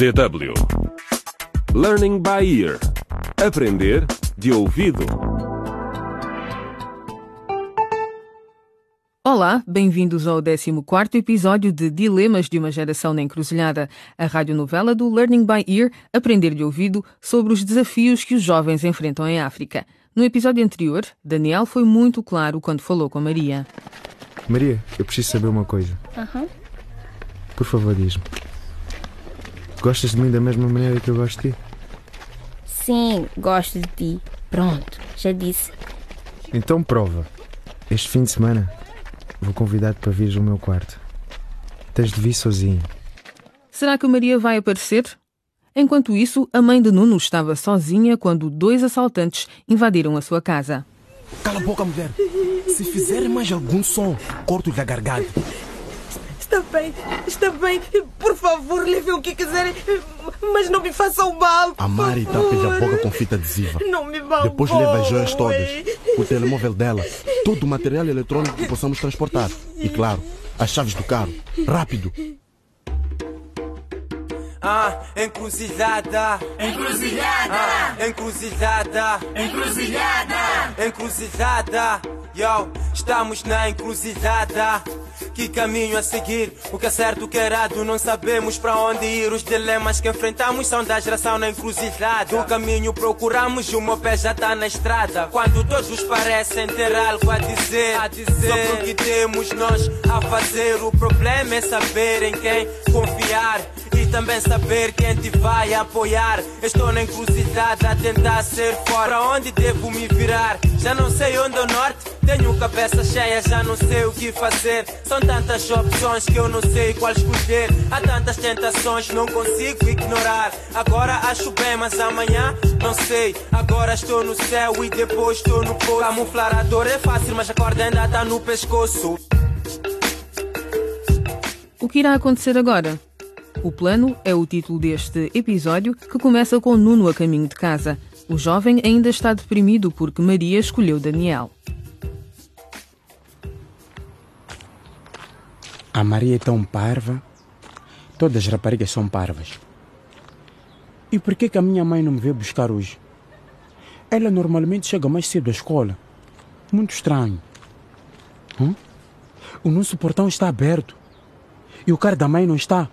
DW Learning by Ear Aprender de ouvido. Olá, bem-vindos ao 14º episódio de Dilemas de uma Geração na Encruzilhada, a radionovela do Learning by Ear, Aprender de Ouvido, sobre os desafios que os jovens enfrentam em África. No episódio anterior, Daniel foi muito claro quando falou com Maria. Maria, eu preciso saber uma coisa. Aham. Por favor, diz-me. Gostas de mim da mesma maneira que eu gosto de ti? Sim, gosto de ti. Pronto, já disse. Então prova. Este fim de semana vou convidar-te para vires ao meu quarto. Tens de vir sozinho. Será que Maria vai aparecer? Enquanto isso, a mãe de Nuno estava sozinha quando dois assaltantes invadiram a sua casa. Cala a boca, mulher. Se fizer mais algum som, corto-lhe a garganta. Está bem, está bem. Por favor, levem o que quiserem, mas não me façam mal. A Mari tapa-lhe a favor. boca com fita adesiva. Não me mal. Depois leva as joias todas, o telemóvel dela, todo o material eletrônico que possamos transportar. E claro, as chaves do carro. Rápido. Ah, encruzilhada. Encruzilhada. Ah, encruzilhada. Encruzilhada. Encruzilhada. Yo, estamos na encruzilhada. Que caminho a seguir? O que é certo, o que é errado? Não sabemos para onde ir. Os dilemas que enfrentamos são da geração na encruzilhada. O caminho procuramos e o meu pé já tá na estrada. Quando todos parecem ter algo a dizer, a dizer sobre o que temos nós a fazer. O problema é saber em quem confiar também saber quem te vai apoiar. Estou na encruzilhada a tentar ser fora. Para onde devo me virar? Já não sei onde é o norte. Tenho cabeça cheia, já não sei o que fazer. São tantas opções que eu não sei qual escolher. Há tantas tentações, não consigo ignorar. Agora acho bem, mas amanhã não sei. Agora estou no céu e depois estou no poço. Camuflar a dor é fácil, mas a corda ainda está no pescoço. O que irá acontecer agora? O plano é o título deste episódio que começa com Nuno a caminho de casa. O jovem ainda está deprimido porque Maria escolheu Daniel. A Maria é tão parva. Todas as raparigas são parvas. E por que, que a minha mãe não me veio buscar hoje? Ela normalmente chega mais cedo à escola. Muito estranho. Hum? O nosso portão está aberto. E o carro da mãe não está.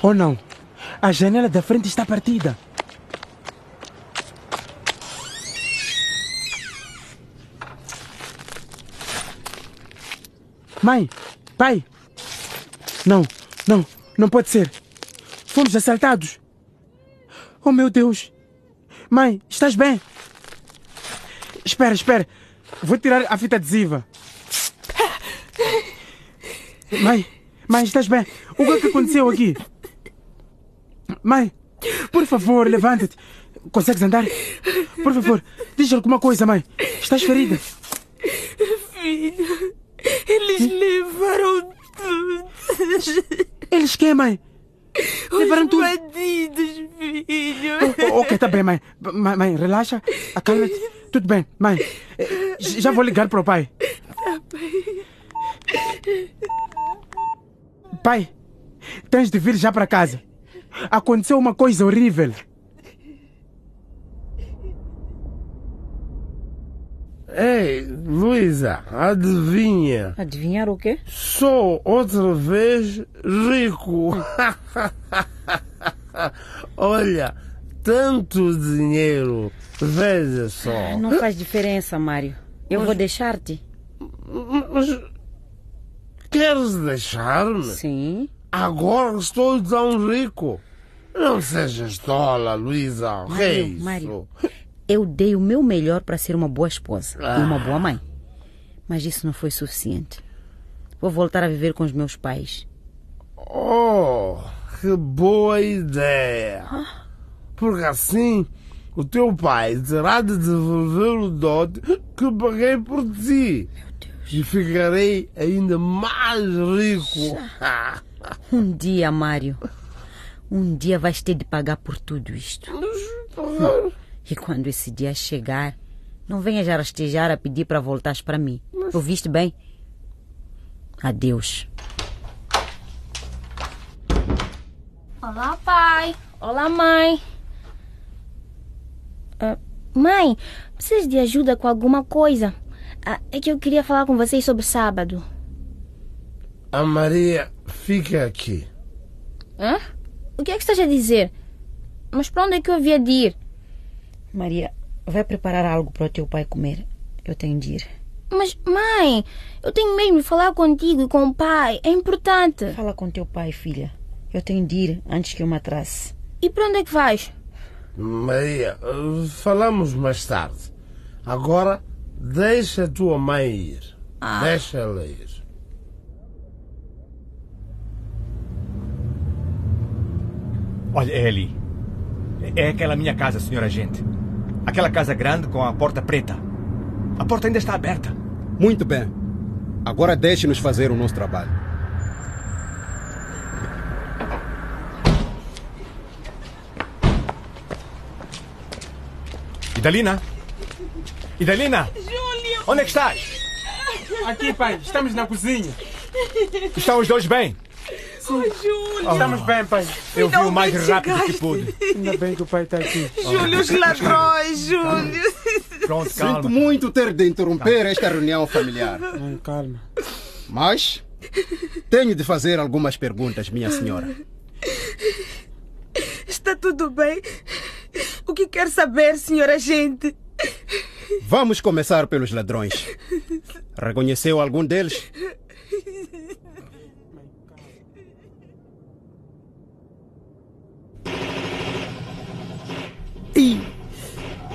Ou não? A janela da frente está partida. Mãe, pai. Não, não, não pode ser. Fomos assaltados. Oh meu Deus. Mãe, estás bem? Espera, espera. Vou tirar a fita adesiva. Mãe, mãe, estás bem? O que é que aconteceu aqui? Mãe, por favor, levanta-te. Consegues andar? Por favor, diz alguma coisa, mãe. Estás ferida? Filho, eles levaram tudo. Eles quem, mãe? Levaram Os tudo. bandidos, filho. Oh, ok, tá bem, mãe. Mãe, mãe relaxa. Acalma-te. Tudo bem, mãe. Eh, Já vou ligar para o pai. Pai, tens de vir já para casa. Aconteceu uma coisa horrível. Ei, Luísa, adivinha? Adivinhar o quê? Sou outra vez rico. Olha, tanto dinheiro. Veja só. Não faz diferença, Mário. Eu vou deixar-te. Mas queres deixar-me? Sim. Agora estou tão rico. Não sejas tola, Luísa. Mário? Mário. Eu dei o meu melhor para ser uma boa esposa e uma boa mãe. Mas isso não foi suficiente. Vou voltar a viver com os meus pais. Oh, que boa ideia! Porque assim o teu pai terá de devolver o dote que paguei por ti. E ficarei ainda mais rico. Um dia, Mário. Um dia vais ter de pagar por tudo isto. E quando esse dia chegar, não venhas a rastejar a pedir para voltares para mim. Ouviste bem? Adeus. Olá, pai. Olá, mãe. Ah, mãe, precisas de ajuda com alguma coisa? Ah, é que eu queria falar com vocês sobre sábado. A Maria fica aqui. Hã? O que é que estás a dizer? Mas para onde é que eu havia de ir? Maria, vai preparar algo para o teu pai comer. Eu tenho de ir. Mas, mãe, eu tenho mesmo de falar contigo e com o pai. É importante. Fala com teu pai, filha. Eu tenho de ir antes que eu me atrasse. E para onde é que vais? Maria, falamos mais tarde. Agora, deixa a tua mãe ir. Deixa ela ir. Olha, é ali. É aquela minha casa, senhor agente. Aquela casa grande com a porta preta. A porta ainda está aberta. Muito bem. Agora deixe-nos fazer o nosso trabalho. Idalina? Idalina? Júlio! Onde é que estás? Aqui, pai, estamos na cozinha. Estão os dois bem? Oh, Júlio! Estamos bem, pai. Eu vi o mais rápido que pude. Ainda bem que o pai está aqui. Júlio, os ladrões, Júlio! Pronto, Sinto calma. muito ter de interromper esta reunião familiar. Ai, calma. Mas tenho de fazer algumas perguntas, minha senhora. Está tudo bem? O que quer saber, senhora agente? Vamos começar pelos ladrões. Reconheceu algum deles?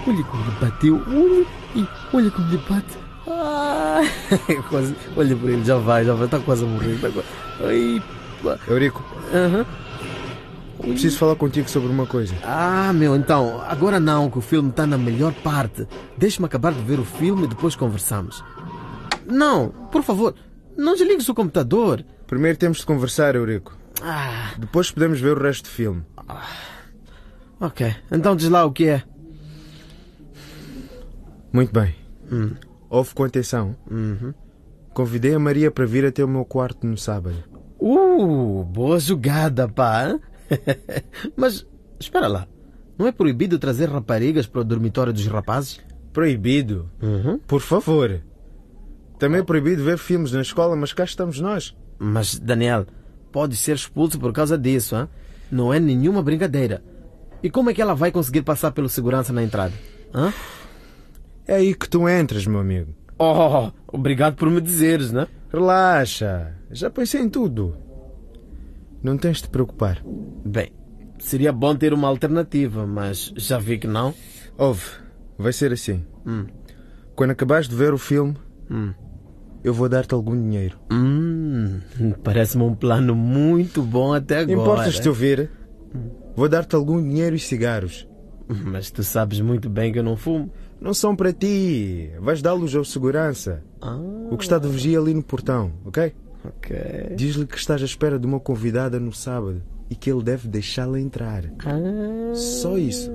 Olha como lhe bateu. Ih, olha como lhe bate. Ah, quase, olha por ele, já vai, já vai, está quase a morrer. Tá quase... Ai, pá. Eurico, Aham. preciso falar contigo sobre uma coisa. Ah, meu, então, agora não, que o filme está na melhor parte. Deixa-me acabar de ver o filme e depois conversamos. Não, por favor, não desligue o seu computador. Primeiro temos de conversar, Eurico. Ah, Depois podemos ver o resto do filme. ok, então diz lá o que é. Muito bem. Hum. Ouve com atenção. Uhum. Convidei a Maria para vir até o meu quarto no sábado. Uh, boa jogada, pá. Mas, espera lá. Não é proibido trazer raparigas para o dormitório dos rapazes? Proibido? Uhum. Por favor. Também é proibido ver filmes na escola, mas cá estamos nós. Mas, Daniel, pode ser expulso por causa disso, hein? Não é nenhuma brincadeira. E como é que ela vai conseguir passar pelo segurança na entrada? Hã? É aí que tu entras, meu amigo. Oh, obrigado por me dizeres, né? Relaxa. Já pensei em tudo. Não tens de te preocupar. Bem, seria bom ter uma alternativa, mas já vi que não. Ouve, vai ser assim. Hum. Quando acabares de ver o filme, Hum. eu vou dar-te algum dinheiro. Hum, parece-me um plano muito bom até agora. Importas-te ouvir? Vou dar-te algum dinheiro e cigarros. Mas tu sabes muito bem que eu não fumo. Não são para ti. Vais dá-los ao segurança. Ah, O que está de vigia ali no portão, ok? ok. Diz-lhe que estás à espera de uma convidada no sábado e que ele deve deixá-la entrar. Ah. Só isso.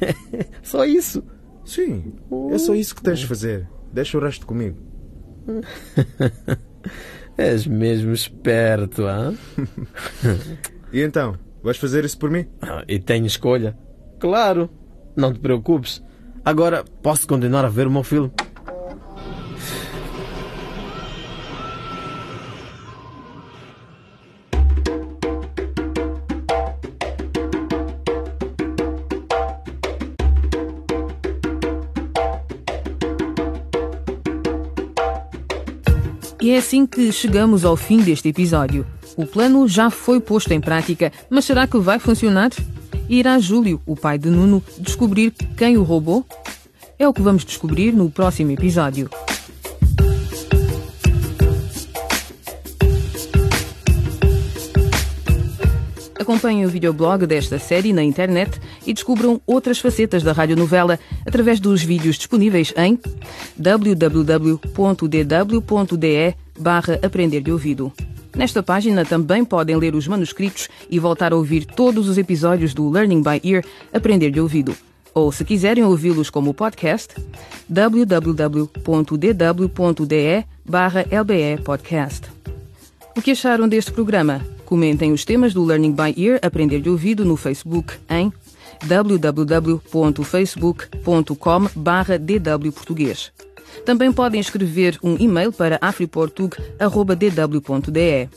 Só isso? Sim, é só isso que tens de fazer. Deixa o resto comigo. És mesmo esperto, ah? E então, vais fazer isso por mim? E tenho escolha. Claro, não te preocupes. Agora posso continuar a ver o meu filme. E é assim que chegamos ao fim deste episódio. O plano já foi posto em prática, mas será que vai funcionar? Irá Júlio, o pai de Nuno, descobrir quem o roubou? É o que vamos descobrir no próximo episódio. Acompanhem o videoblog desta série na internet e descubram outras facetas da radionovela através dos vídeos disponíveis em www.dw.de barra Aprender de Ouvido. Nesta página também podem ler os manuscritos e voltar a ouvir todos os episódios do Learning by Ear Aprender de Ouvido. Ou, se quiserem ouvi-los como podcast, www.dw.de barra LBE Podcast. O que acharam deste programa? Comentem os temas do Learning by Ear Aprender de Ouvido no Facebook em www.facebook.com dwportuguês. Também podem escrever um e-mail para afriportug.dw.de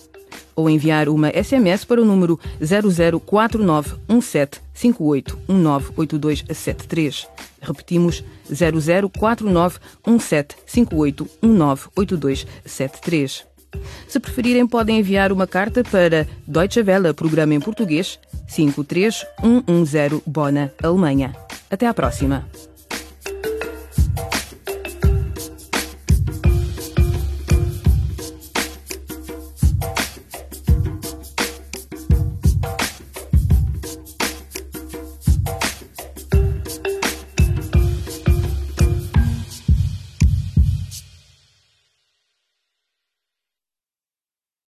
ou enviar uma SMS para o número 00491758198273. Repetimos 00491758198273. Se preferirem, podem enviar uma carta para Deutsche Welle, programa em português, 53110 Bona, Alemanha. Até à próxima!